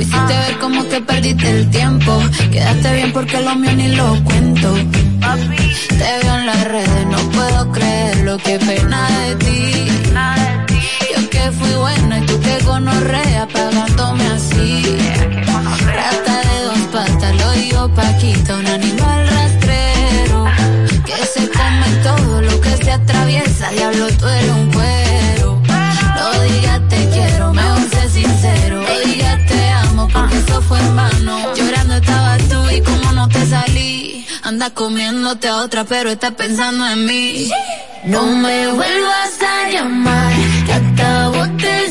Lo hiciste ver como que perdiste el tiempo. Quedaste bien porque lo mío ni lo cuento. Te veo en las redes, no puedo creer lo que pena de ti. Yo que fui buena y tú que gonorrea pagándome así. Rata de dos patas, lo digo Paquita, un animal comiéndote a otra, pero estás pensando en mí. No me vuelvas a llamar, que hasta bote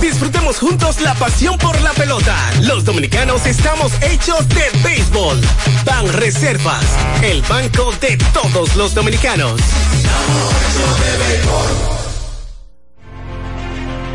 Disfrutemos juntos la pasión por la pelota. Los dominicanos estamos hechos de béisbol. Ban Reservas, el banco de todos los dominicanos.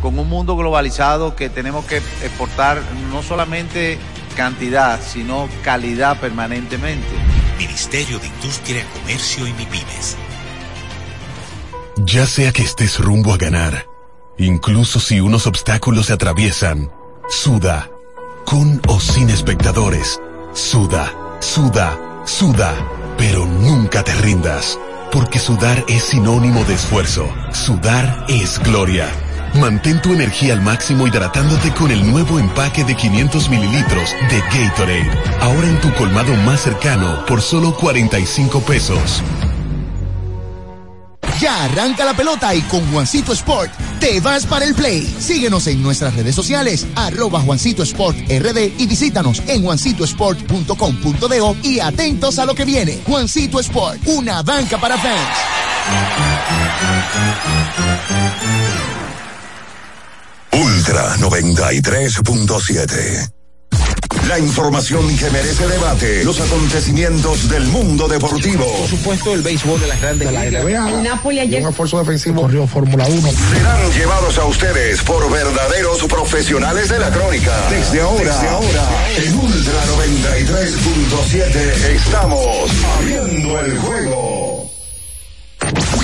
con un mundo globalizado que tenemos que exportar no solamente cantidad, sino calidad permanentemente. Ministerio de Industria, Comercio y MIPIMES. Ya sea que estés rumbo a ganar, incluso si unos obstáculos se atraviesan, suda, con o sin espectadores, suda, suda, suda, pero nunca te rindas, porque sudar es sinónimo de esfuerzo, sudar es gloria. Mantén tu energía al máximo hidratándote con el nuevo empaque de 500 mililitros de Gatorade, ahora en tu colmado más cercano por solo 45 pesos. Ya arranca la pelota y con Juancito Sport te vas para el play. Síguenos en nuestras redes sociales, arroba Juancito Sport RD y visítanos en juancitosport.com.de y atentos a lo que viene. Juancito Sport, una banca para fans. Ultra 93.7. La información que merece debate. Los acontecimientos del mundo deportivo. Por supuesto, el béisbol de las grandes ligas. El Napoli ayer. Un esfuerzo defensivo. Corrió Fórmula 1. Serán llevados a ustedes por verdaderos profesionales de la crónica. Desde ahora, desde ahora, en Ultra 93.7 estamos abriendo el juego.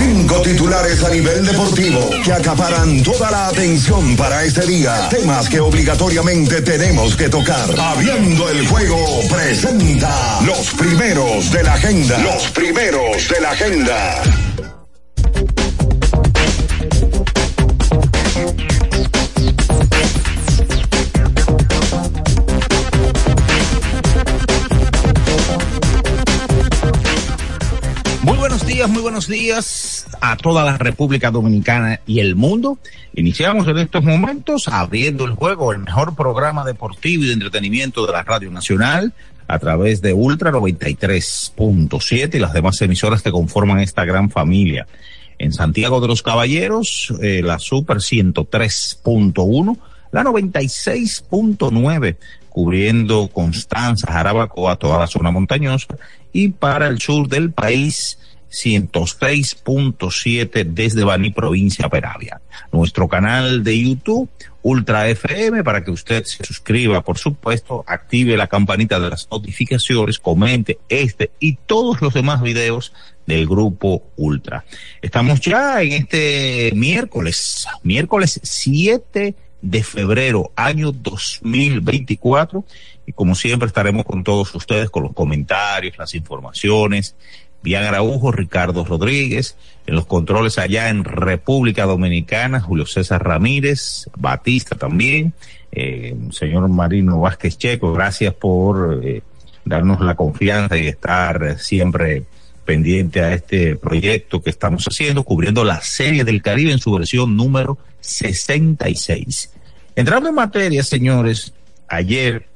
Cinco titulares a nivel deportivo que acaparan toda la atención para este día. Temas que obligatoriamente tenemos que tocar. Abriendo el juego presenta los primeros de la agenda. Los primeros de la agenda. Muy buenos días, muy buenos días a toda la República Dominicana y el mundo. Iniciamos en estos momentos abriendo el juego, el mejor programa deportivo y de entretenimiento de la Radio Nacional a través de Ultra 93.7 y las demás emisoras que conforman esta gran familia. En Santiago de los Caballeros, eh, la Super 103.1, la 96.9 cubriendo Constanza, Jarabacoa, toda la zona montañosa, y para el sur del país, 106.7 desde Baní, provincia Peravia. Nuestro canal de YouTube, Ultra FM, para que usted se suscriba, por supuesto, active la campanita de las notificaciones, comente este y todos los demás videos del grupo Ultra. Estamos ya en este miércoles, miércoles 7 de febrero, año 2024. Y como siempre estaremos con todos ustedes con los comentarios, las informaciones. Bian Araujo, Ricardo Rodríguez, en los controles allá en República Dominicana, Julio César Ramírez, Batista también, eh, señor Marino Vázquez Checo, gracias por eh, darnos la confianza y estar siempre pendiente a este proyecto que estamos haciendo, cubriendo la serie del Caribe en su versión número 66. Entrando en materia, señores, ayer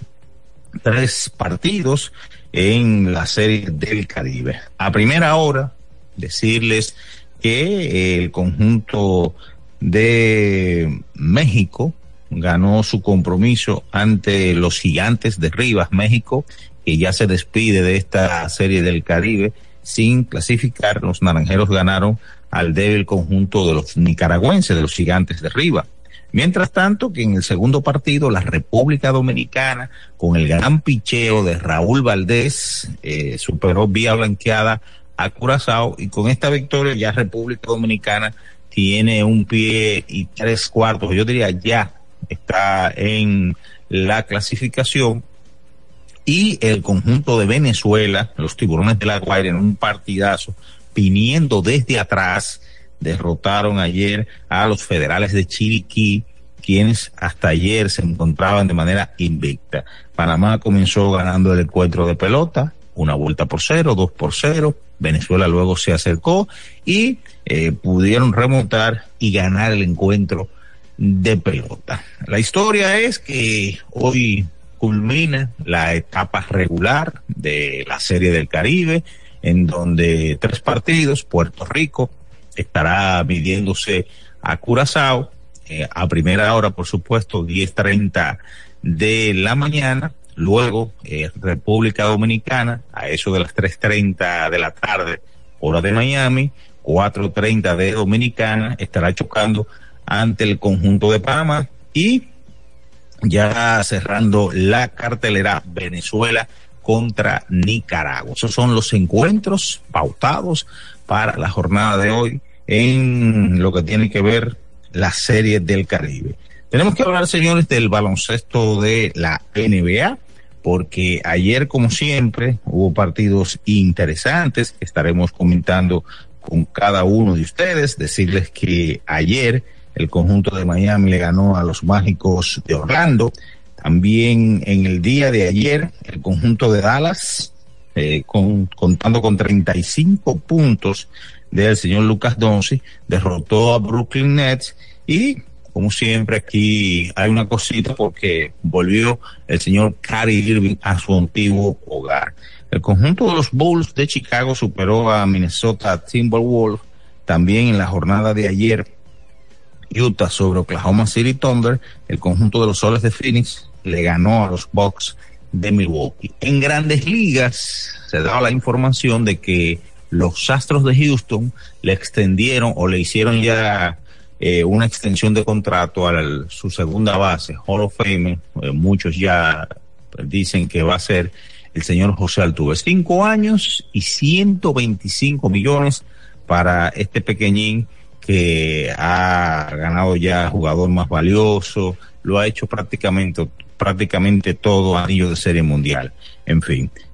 tres partidos en la serie del Caribe. A primera hora, decirles que el conjunto de México ganó su compromiso ante los gigantes de Rivas, México, que ya se despide de esta serie del Caribe sin clasificar. Los naranjeros ganaron al débil conjunto de los nicaragüenses, de los gigantes de Rivas. Mientras tanto, que en el segundo partido, la República Dominicana, con el gran picheo de Raúl Valdés, eh, superó vía blanqueada a Curazao y con esta victoria ya República Dominicana tiene un pie y tres cuartos, yo diría ya está en la clasificación. Y el conjunto de Venezuela, los tiburones de la Guaira en un partidazo, viniendo desde atrás, derrotaron ayer a los federales de Chiriquí, quienes hasta ayer se encontraban de manera invicta. Panamá comenzó ganando el encuentro de pelota, una vuelta por cero, dos por cero. Venezuela luego se acercó y eh, pudieron remontar y ganar el encuentro de pelota. La historia es que hoy culmina la etapa regular de la Serie del Caribe, en donde tres partidos, Puerto Rico estará midiéndose a Curazao, eh, a primera hora, por supuesto, 10.30 de la mañana, luego eh, República Dominicana, a eso de las 3.30 de la tarde, hora de Miami, 4.30 de Dominicana, estará chocando ante el conjunto de Panamá. Y ya cerrando la cartelera Venezuela contra Nicaragua. Esos son los encuentros pautados para la jornada de hoy en lo que tiene que ver la serie del Caribe. Tenemos que hablar, señores, del baloncesto de la NBA, porque ayer, como siempre, hubo partidos interesantes que estaremos comentando con cada uno de ustedes. Decirles que ayer el conjunto de Miami le ganó a los mágicos de Orlando. También en el día de ayer, el conjunto de Dallas, eh, con, contando con 35 puntos del señor Lucas Donzi, derrotó a Brooklyn Nets y como siempre aquí hay una cosita porque volvió el señor Cary Irving a su antiguo hogar. El conjunto de los Bulls de Chicago superó a Minnesota Timberwolves también en la jornada de ayer Utah sobre Oklahoma City Thunder, el conjunto de los Soles de Phoenix le ganó a los Bucks de Milwaukee. En grandes ligas se daba la información de que los Astros de Houston le extendieron o le hicieron ya eh, una extensión de contrato a su segunda base, Hall of Fame. Eh, muchos ya dicen que va a ser el señor José Altuve. Cinco años y 125 millones para este pequeñín que ha ganado ya jugador más valioso, lo ha hecho prácticamente prácticamente todo anillo de serie mundial. En fin,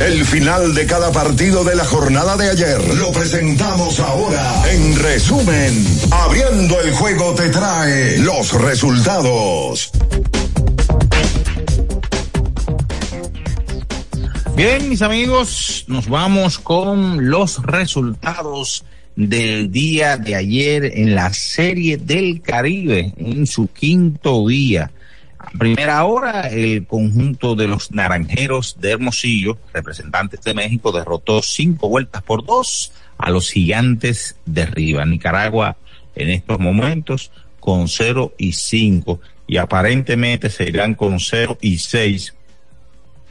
El final de cada partido de la jornada de ayer lo presentamos ahora. En resumen, Abriendo el Juego te trae los resultados. Bien, mis amigos, nos vamos con los resultados del día de ayer en la Serie del Caribe, en su quinto día. Primera hora, el conjunto de los Naranjeros de Hermosillo, representantes de México, derrotó cinco vueltas por dos a los gigantes de Riva. Nicaragua en estos momentos con cero y cinco y aparentemente se irán con cero y seis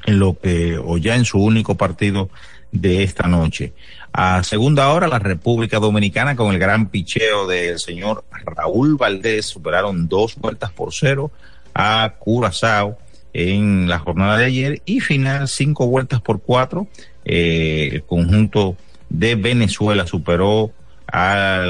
en lo que, o ya en su único partido de esta noche. A segunda hora, la República Dominicana, con el gran picheo del señor Raúl Valdés, superaron dos vueltas por cero a Curazao en la jornada de ayer y final cinco vueltas por cuatro. Eh, el conjunto de Venezuela superó a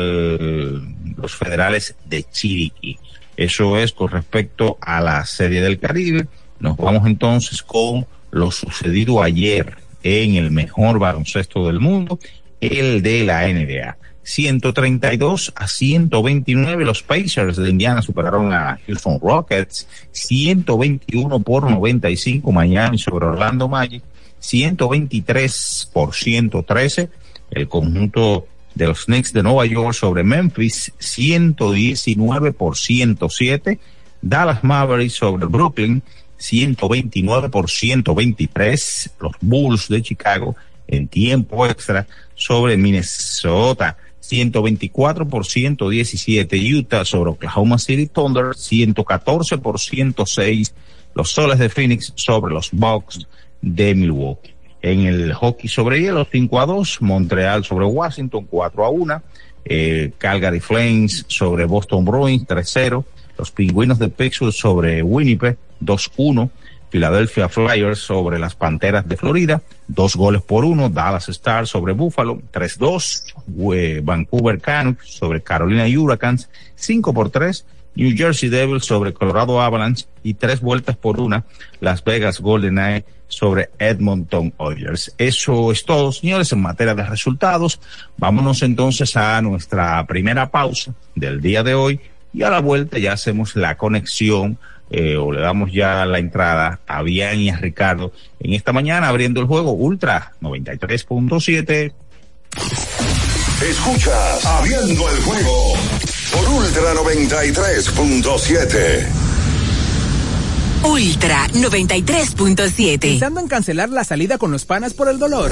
los federales de Chiriquí. Eso es con respecto a la Serie del Caribe. Nos vamos entonces con lo sucedido ayer en el mejor baloncesto del mundo, el de la NBA. 132 a 129 los Pacers de Indiana superaron a Houston Rockets, 121 por 95 Miami sobre Orlando Magic, 123 por 113 el conjunto de los Knicks de Nueva York sobre Memphis, 119 por 107 Dallas Mavericks sobre Brooklyn, 129 por 123 los Bulls de Chicago en tiempo extra sobre Minnesota. 124 por 117 Utah sobre Oklahoma City Thunder, 114 por 106 los Soles de Phoenix sobre los Bucks de Milwaukee. En el hockey sobre hielo, 5 a 2, Montreal sobre Washington, 4 a 1, eh, Calgary Flames sobre Boston Bruins, 3-0, los Pingüinos de Pittsburgh sobre Winnipeg, 2-1. Philadelphia Flyers sobre las Panteras de Florida, dos goles por uno. Dallas Stars sobre Buffalo, 3-2. Vancouver Canucks sobre Carolina Hurricanes, 5 por 3. New Jersey Devils sobre Colorado Avalanche y tres vueltas por una. Las Vegas Golden Knights sobre Edmonton Oilers. Eso es todo, señores, en materia de resultados. Vámonos entonces a nuestra primera pausa del día de hoy y a la vuelta ya hacemos la conexión eh, o le damos ya la entrada a Bian y a Ricardo en esta mañana abriendo el juego Ultra 93.7. Escuchas Abriendo el juego por Ultra 93.7. Ultra 93.7. Pensando en cancelar la salida con los panas por el dolor.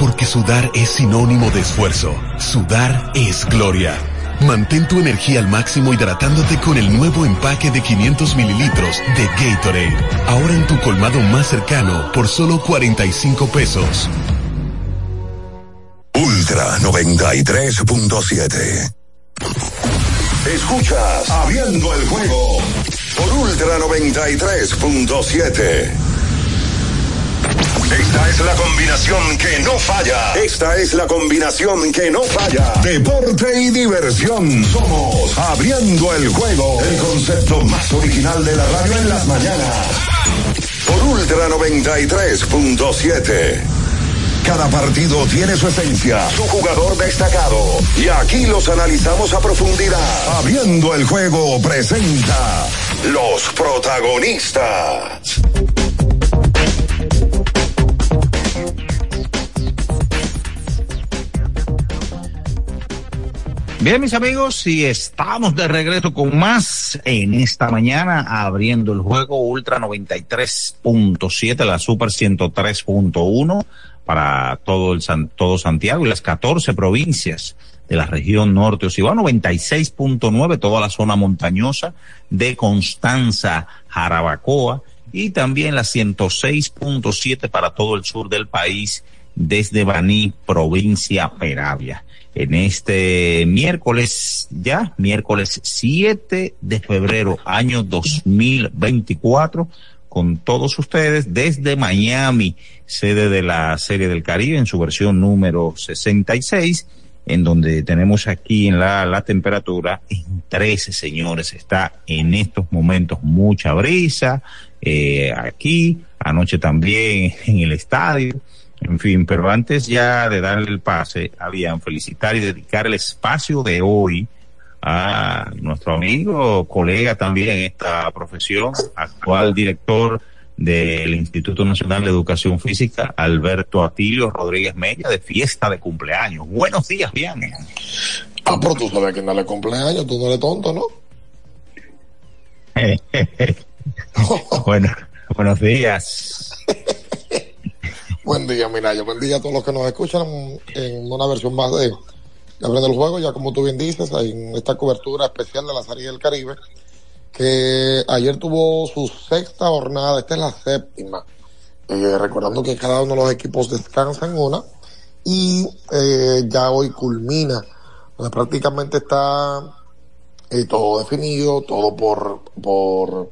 Porque sudar es sinónimo de esfuerzo. Sudar es gloria. Mantén tu energía al máximo hidratándote con el nuevo empaque de 500 mililitros de Gatorade. Ahora en tu colmado más cercano por solo 45 pesos. Ultra 93.7. Escuchas Abriendo el juego por Ultra 93.7. Esta es la combinación que no falla. Esta es la combinación que no falla. Deporte y diversión. Somos Abriendo el juego. El concepto más original de la radio en las mañanas. Por Ultra 93.7. Cada partido tiene su esencia, su jugador destacado. Y aquí los analizamos a profundidad. Abriendo el juego presenta los protagonistas. Bien, mis amigos, y estamos de regreso con más en esta mañana, abriendo el juego Ultra 93.7, la Super 103.1 para todo el todo Santiago y las 14 provincias de la región norte Ocibao, 96.9, toda la zona montañosa de Constanza, Jarabacoa, y también la 106.7 para todo el sur del país, desde Baní, provincia Peravia en este miércoles, ya, miércoles 7 de febrero, año 2024, con todos ustedes desde Miami, sede de la Serie del Caribe, en su versión número 66, en donde tenemos aquí en la, la temperatura en 13, señores. Está en estos momentos mucha brisa, eh, aquí, anoche también en el estadio en fin, pero antes ya de darle el pase, habían felicitar y dedicar el espacio de hoy a nuestro amigo, colega también en esta profesión, actual director del Instituto Nacional de Educación Física, Alberto Atilio Rodríguez Mella, de fiesta de cumpleaños. Buenos días, bien. Ah, pero tú sabes que darle cumpleaños, tú no eres tonto, ¿no? bueno, buenos días. Buen día, Minayo. Buen día a todos los que nos escuchan en una versión más de, de Aprende el Juego, ya como tú bien dices, en esta cobertura especial de la Serie del Caribe, que ayer tuvo su sexta jornada, esta es la séptima, eh, recordando que cada uno de los equipos descansa en una, y eh, ya hoy culmina, donde prácticamente está eh, todo definido, todo por, por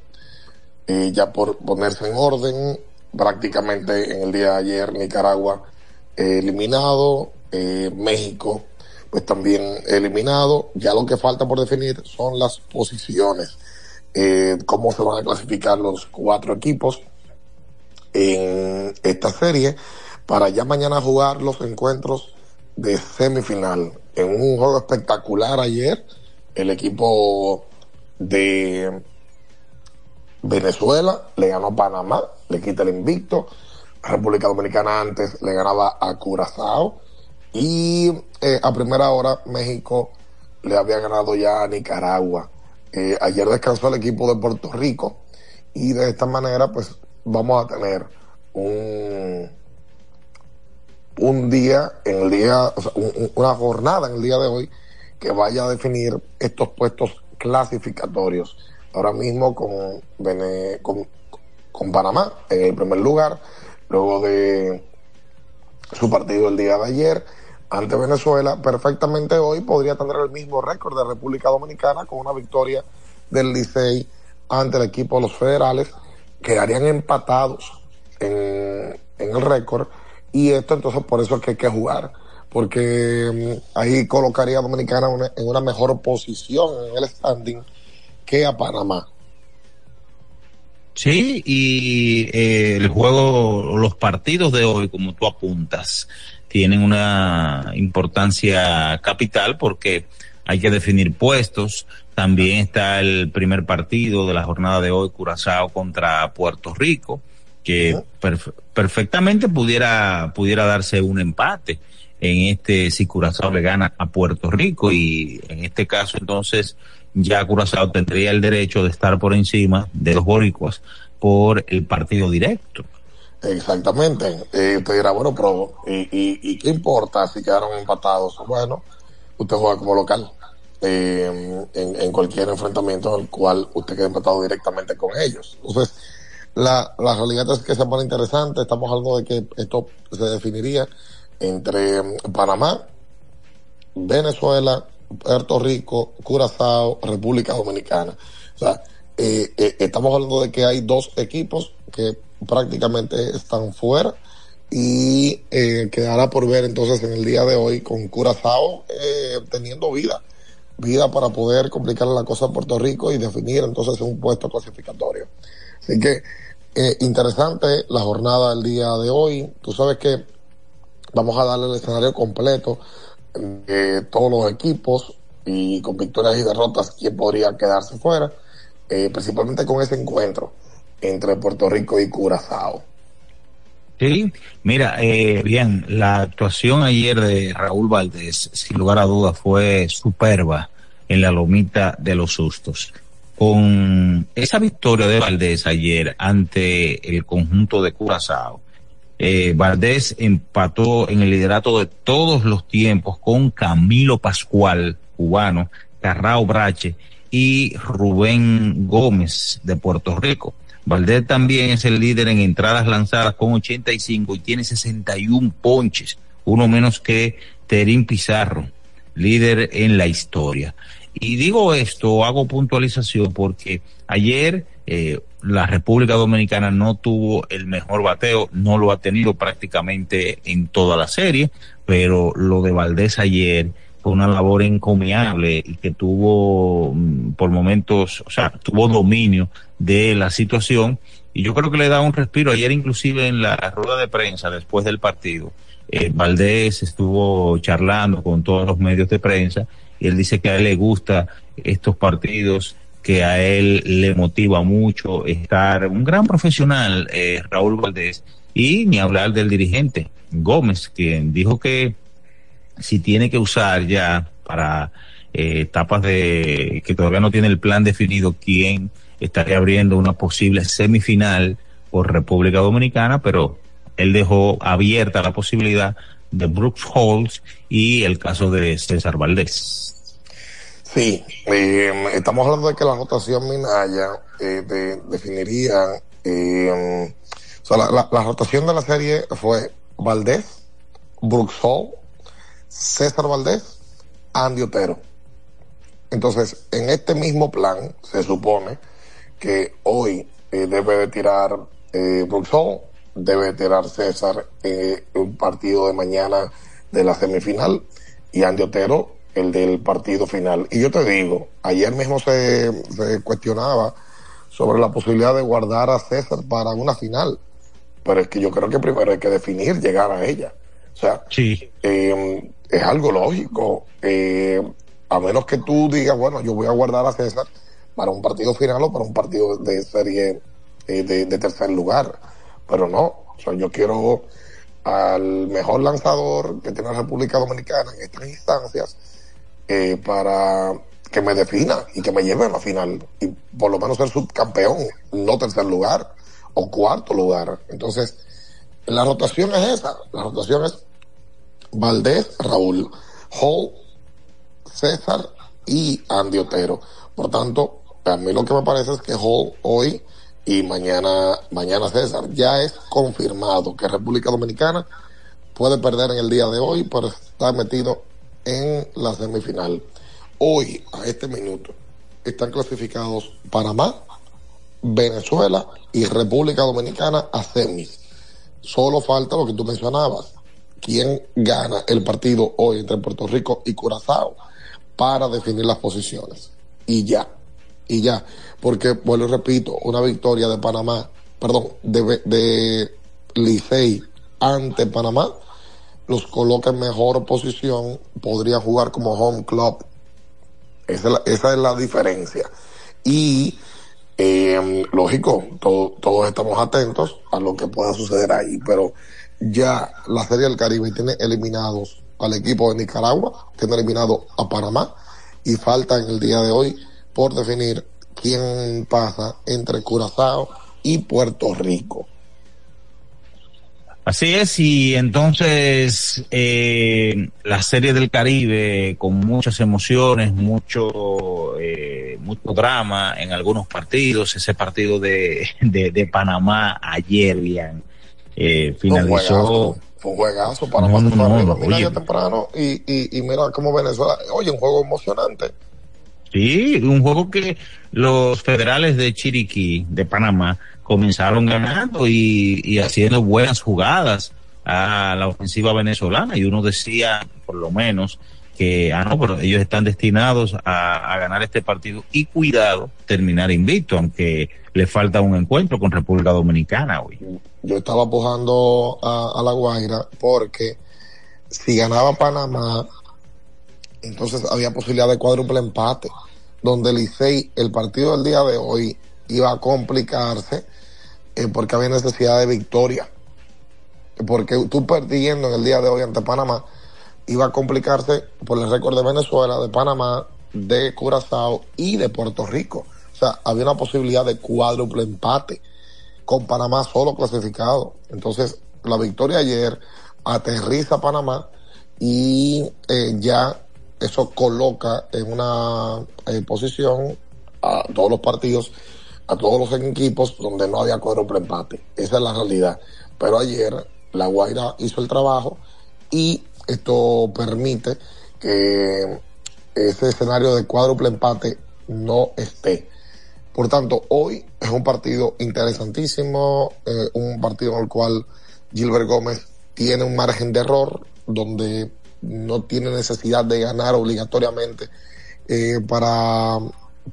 eh, ya por ponerse en orden, prácticamente en el día de ayer Nicaragua eh, eliminado, eh, México pues también eliminado. Ya lo que falta por definir son las posiciones, eh, cómo se van a clasificar los cuatro equipos en esta serie para ya mañana jugar los encuentros de semifinal. en un juego espectacular ayer, el equipo de Venezuela le ganó a Panamá, le quita el invicto. República Dominicana antes le ganaba a Curazao. Y eh, a primera hora México le había ganado ya a Nicaragua. Eh, ayer descansó el equipo de Puerto Rico y de esta manera pues vamos a tener un, un día en el día, un- una jornada en el día de hoy que vaya a definir estos puestos clasificatorios. Ahora mismo con, con, con Panamá en el primer lugar, luego de su partido el día de ayer ante Venezuela, perfectamente hoy podría tener el mismo récord de República Dominicana con una victoria del Licey ante el equipo de los federales, quedarían empatados en, en el récord y esto entonces por eso es que hay que jugar porque mm, ahí colocaría a Dominicana en una mejor posición en el standing que a Panamá. Sí, y eh, el juego, los partidos de hoy, como tú apuntas, tienen una importancia capital porque hay que definir puestos. También está el primer partido de la jornada de hoy, Curazao contra Puerto Rico, que perf- perfectamente pudiera, pudiera darse un empate en este si Curazao le gana a Puerto Rico y en este caso entonces ya Curazao tendría el derecho de estar por encima de los boricuas por el partido directo. Exactamente. Eh, usted dirá, bueno, pero ¿y, y, y qué importa si quedaron empatados? Bueno, usted juega como local eh, en, en cualquier enfrentamiento en el cual usted quede empatado directamente con ellos. Entonces, la, la realidad es que se pone interesante. Estamos hablando de que esto se definiría entre Panamá, Venezuela, Puerto Rico, Curazao, República Dominicana. O sea, eh, eh, estamos hablando de que hay dos equipos que prácticamente están fuera y eh, quedará por ver entonces en el día de hoy con Curazao eh, teniendo vida, vida para poder complicarle la cosa a Puerto Rico y definir entonces un puesto clasificatorio. Así que eh, interesante la jornada del día de hoy. Tú sabes que vamos a darle el escenario completo de todos los equipos y con victorias y derrotas quién podría quedarse fuera, eh, principalmente con ese encuentro entre Puerto Rico y Curazao. Sí, mira, eh, bien, la actuación ayer de Raúl Valdés, sin lugar a dudas, fue superba en la lomita de los sustos. Con esa victoria de Valdés ayer ante el conjunto de Curazao, eh, Valdés empató en el liderato de todos los tiempos con Camilo Pascual, cubano, Carrao Brache y Rubén Gómez de Puerto Rico. Valdés también es el líder en entradas lanzadas con 85 y tiene 61 ponches, uno menos que Terín Pizarro, líder en la historia. Y digo esto, hago puntualización porque ayer eh, la República Dominicana no tuvo el mejor bateo, no lo ha tenido prácticamente en toda la serie, pero lo de Valdés ayer fue una labor encomiable y que tuvo mm, por momentos, o sea, tuvo dominio de la situación y yo creo que le da un respiro. Ayer inclusive en la rueda de prensa después del partido, eh, Valdés estuvo charlando con todos los medios de prensa y él dice que a él le gusta estos partidos, que a él le motiva mucho estar un gran profesional, eh, Raúl Valdés, y ni hablar del dirigente Gómez, quien dijo que si tiene que usar ya para eh, etapas de que todavía no tiene el plan definido quién estaría abriendo una posible semifinal por República Dominicana, pero él dejó abierta la posibilidad de Brooks Halls y el caso de César Valdés. Sí, eh, estamos hablando de que la anotación Minaya eh, de- definiría, eh, o sea, la, la- la rotación de la serie fue Valdés, Brooks Hall, César Valdés, Andy Otero. Entonces, en este mismo plan, se supone que hoy eh, debe de tirar eh, Brooks Hall, debe de tirar César eh, un partido de mañana de la semifinal y Andy Otero el del partido final. Y yo te digo, ayer mismo se, se cuestionaba sobre la posibilidad de guardar a César para una final, pero es que yo creo que primero hay que definir llegar a ella. O sea, Sí. eh, es algo lógico. Eh, a menos que tú digas, bueno, yo voy a guardar a César para un partido final o para un partido de serie eh, de, de tercer lugar. Pero no, o sea, yo quiero al mejor lanzador que tiene la República Dominicana en estas instancias eh, para que me defina y que me lleve a la final y por lo menos ser subcampeón, no tercer lugar o cuarto lugar. Entonces, la rotación es esa, la rotación es Valdés, Raúl, Hall, César y Andy Otero. Por tanto, a mí lo que me parece es que Hall hoy y mañana, mañana César, ya es confirmado que República Dominicana puede perder en el día de hoy, pero está metido en la semifinal. Hoy, a este minuto, están clasificados Panamá, Venezuela y República Dominicana a semis. Solo falta lo que tú mencionabas. ¿Quién gana el partido hoy entre Puerto Rico y Curazao para definir las posiciones? Y ya, y ya. Porque, vuelvo y repito, una victoria de Panamá, perdón, de, de Licey ante Panamá, los coloca en mejor posición, podría jugar como home club. Esa es la, esa es la diferencia. Y eh, lógico, todos estamos atentos a lo que pueda suceder ahí, pero ya la Serie del Caribe tiene eliminados al equipo de Nicaragua, tiene eliminado a Panamá y falta en el día de hoy por definir quién pasa entre Curazao y Puerto Rico. Así es, y entonces eh, la serie del Caribe con muchas emociones, mucho, eh, mucho drama en algunos partidos. Ese partido de, de, de Panamá ayer, bien, eh, finalizó. Fue un juegazo, Panamá no, no, no, temprano y, y, y mira cómo Venezuela, oye, un juego emocionante. Sí, un juego que los federales de Chiriquí, de Panamá, comenzaron ganando y, y, haciendo buenas jugadas a la ofensiva venezolana y uno decía, por lo menos, que, ah, no, pero ellos están destinados a, a ganar este partido y cuidado, terminar invicto, aunque le falta un encuentro con República Dominicana hoy. Yo estaba empujando a, a La Guaira porque si ganaba Panamá, entonces había posibilidad de cuádruple empate, donde Licey, el partido del día de hoy, iba a complicarse eh, porque había necesidad de victoria. Porque tú perdiendo en el día de hoy ante Panamá iba a complicarse por el récord de Venezuela, de Panamá, de Curazao y de Puerto Rico. O sea, había una posibilidad de cuádruple empate con Panamá solo clasificado. Entonces, la victoria ayer aterriza Panamá y eh, ya eso coloca en una posición a todos los partidos a todos los equipos donde no había cuádruple empate. Esa es la realidad. Pero ayer la Guaira hizo el trabajo y esto permite que ese escenario de cuádruple empate no esté. Por tanto, hoy es un partido interesantísimo, eh, un partido en el cual Gilbert Gómez tiene un margen de error, donde no tiene necesidad de ganar obligatoriamente eh, para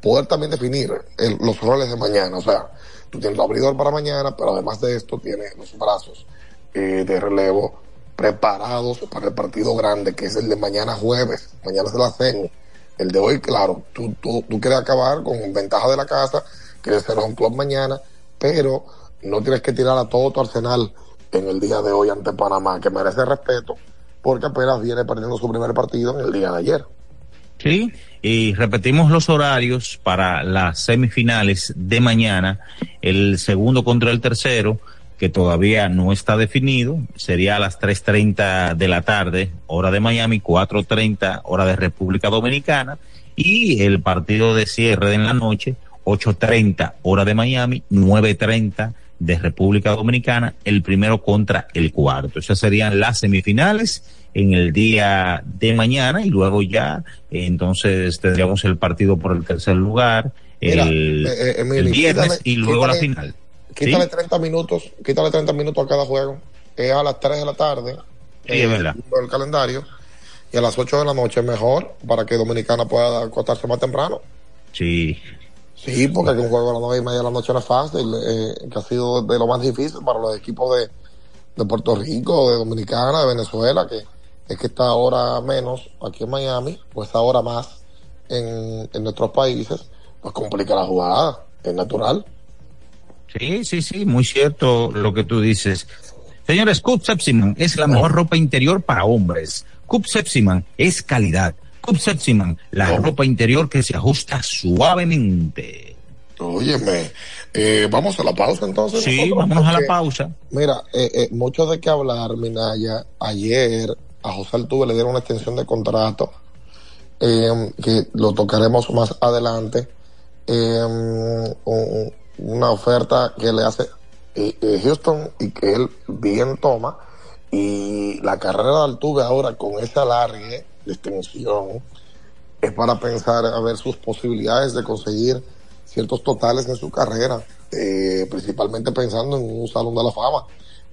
poder también definir el, los roles de mañana. O sea, tú tienes el abridor para mañana, pero además de esto tienes los brazos eh, de relevo preparados para el partido grande, que es el de mañana jueves. Mañana se la hacen. El de hoy, claro, tú, tú, tú quieres acabar con ventaja de la casa, quieres ser un club mañana, pero no tienes que tirar a todo tu arsenal en el día de hoy ante Panamá, que merece respeto, porque apenas viene perdiendo su primer partido en el día de ayer. Sí, y repetimos los horarios para las semifinales de mañana. El segundo contra el tercero, que todavía no está definido, sería a las 3.30 de la tarde, hora de Miami, 4.30 hora de República Dominicana, y el partido de cierre en la noche, 8.30 hora de Miami, 9.30 de República Dominicana, el primero contra el cuarto. Esas serían las semifinales en el día de mañana y luego ya eh, entonces tendríamos el partido por el tercer lugar el, eh, eh, el viernes quítale, y luego quítale, la final. Quítale ¿Sí? 30 minutos, quítale 30 minutos a cada juego. Es a las 3 de la tarde. Sí, es verdad. El calendario. Y a las 8 de la noche mejor para que Dominicana pueda acostarse más temprano. Sí. Sí, porque un juego a las 9 y media de la noche no es fácil, eh, que ha sido de lo más difícil para los equipos de, de Puerto Rico, de Dominicana, de Venezuela, que es que está ahora menos aquí en Miami, pues ahora más en, en nuestros países, pues complica la jugada, es natural. Sí, sí, sí, muy cierto lo que tú dices. Señores, Cup Sepsiman es la mejor ropa interior para hombres. Cup Sepsiman es calidad. La ropa interior que se ajusta suavemente. Óyeme, eh, vamos a la pausa entonces. Sí, vámonos a la pausa. Mira, eh, eh, mucho de qué hablar, Minaya. Ayer a José Altuve le dieron una extensión de contrato, eh, que lo tocaremos más adelante. Un- una oferta que le hace eh, eh, Houston y que él bien toma. Y la carrera de Altuve ahora con ese alargue de extensión es para pensar a ver sus posibilidades de conseguir ciertos totales en su carrera, eh, principalmente pensando en un salón de la fama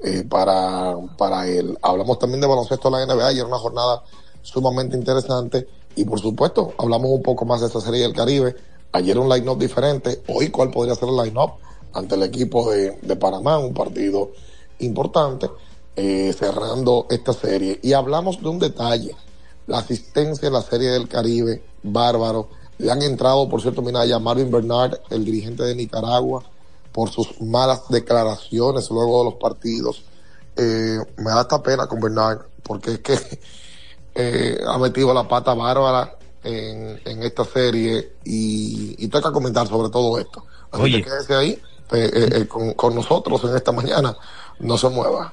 eh, para, para él. Hablamos también de baloncesto de la NBA, ayer una jornada sumamente interesante y por supuesto hablamos un poco más de esta serie del Caribe. Ayer un line-up diferente, hoy cuál podría ser el line-up ante el equipo de, de Panamá, un partido importante, eh, cerrando esta serie. Y hablamos de un detalle, la asistencia en la serie del Caribe, bárbaro. Le han entrado, por cierto, Minaya, Marvin Bernard, el dirigente de Nicaragua, por sus malas declaraciones luego de los partidos. Eh, me da esta pena con Bernard, porque es que eh, ha metido la pata bárbara en, en esta serie y, y toca comentar sobre todo esto. Así Oye. que quédese ahí eh, eh, con, con nosotros en esta mañana. No se mueva.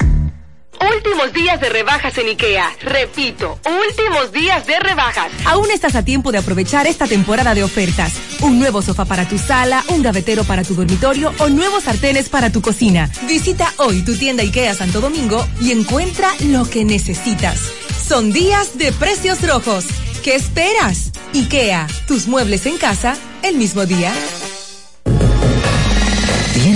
Últimos días de rebajas en IKEA. Repito, últimos días de rebajas. Aún estás a tiempo de aprovechar esta temporada de ofertas. Un nuevo sofá para tu sala, un gavetero para tu dormitorio o nuevos sartenes para tu cocina. Visita hoy tu tienda IKEA Santo Domingo y encuentra lo que necesitas. Son días de precios rojos. ¿Qué esperas? IKEA, tus muebles en casa el mismo día.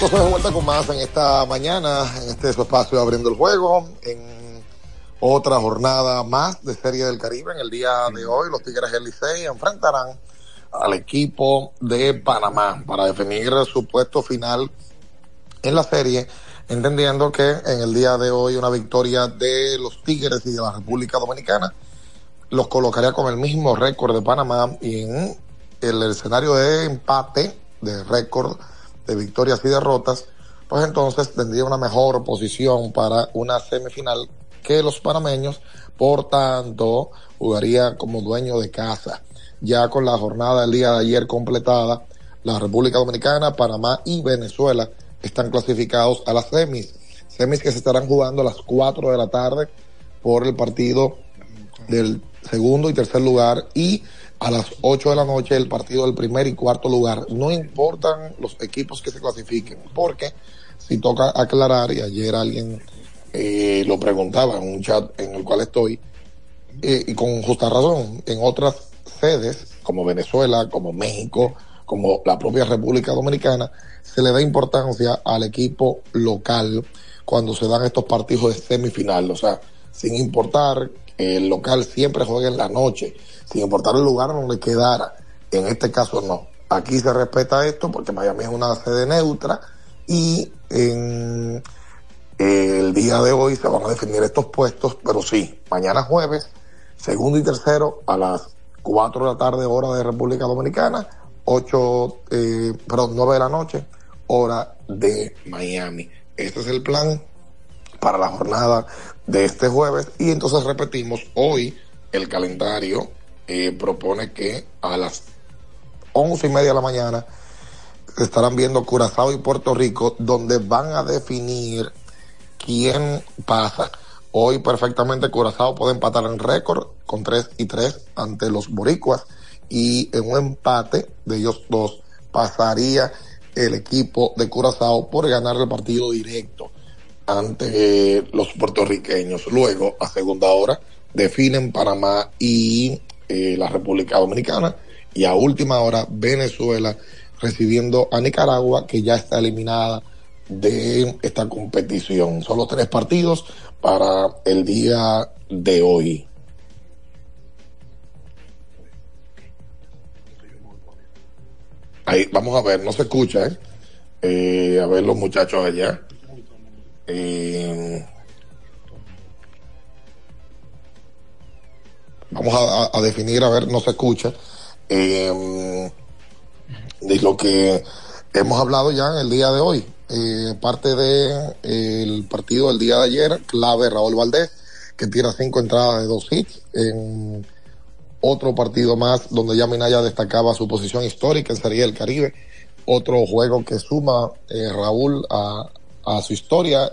Se da vuelta con más en esta mañana, en este espacio abriendo el juego, en otra jornada más de Serie del Caribe. En el día de hoy, los Tigres del Licey enfrentarán al equipo de Panamá para definir su puesto final en la serie, entendiendo que en el día de hoy una victoria de los Tigres y de la República Dominicana los colocaría con el mismo récord de Panamá y en el escenario de empate de récord de victorias y derrotas, pues entonces tendría una mejor posición para una semifinal que los panameños, por tanto, jugaría como dueño de casa. Ya con la jornada del día de ayer completada, la República Dominicana, Panamá y Venezuela están clasificados a las semis. Semis que se estarán jugando a las 4 de la tarde por el partido del segundo y tercer lugar y a las 8 de la noche el partido del primer y cuarto lugar. No importan los equipos que se clasifiquen, porque si toca aclarar, y ayer alguien eh, lo preguntaba en un chat en el cual estoy, eh, y con justa razón, en otras sedes, como Venezuela, como México, como la propia República Dominicana, se le da importancia al equipo local cuando se dan estos partidos de semifinal. O sea, sin importar el local siempre juegue en la noche, sin importar el lugar donde quedara. En este caso no. Aquí se respeta esto porque Miami es una sede neutra y en el día de hoy se van a definir estos puestos, pero sí, mañana jueves, segundo y tercero a las 4 de la tarde hora de República Dominicana, 8, eh, perdón, 9 de la noche, hora de Miami. Este es el plan para la jornada de este jueves. Y entonces repetimos, hoy el calendario eh, propone que a las once y media de la mañana estarán viendo Curazao y Puerto Rico, donde van a definir quién pasa. Hoy perfectamente Curazao puede empatar en récord con 3 y 3 ante los boricuas. Y en un empate de ellos dos pasaría el equipo de Curazao por ganar el partido directo ante eh, los puertorriqueños. Luego, a segunda hora, definen Panamá y eh, la República Dominicana y a última hora Venezuela recibiendo a Nicaragua que ya está eliminada de esta competición. Solo tres partidos para el día de hoy. Ahí, vamos a ver, no se escucha, ¿eh? eh a ver los muchachos allá. Eh, vamos a, definir, a ver, no se escucha, eh, de lo que hemos hablado ya en el día de hoy. eh, parte de eh, partido del día de ayer, clave Raúl Valdés, que tira cinco entradas de dos hits en otro partido más donde ya Minaya destacaba su posición histórica en Serie del Caribe. Otro juego que suma Raúl a su historia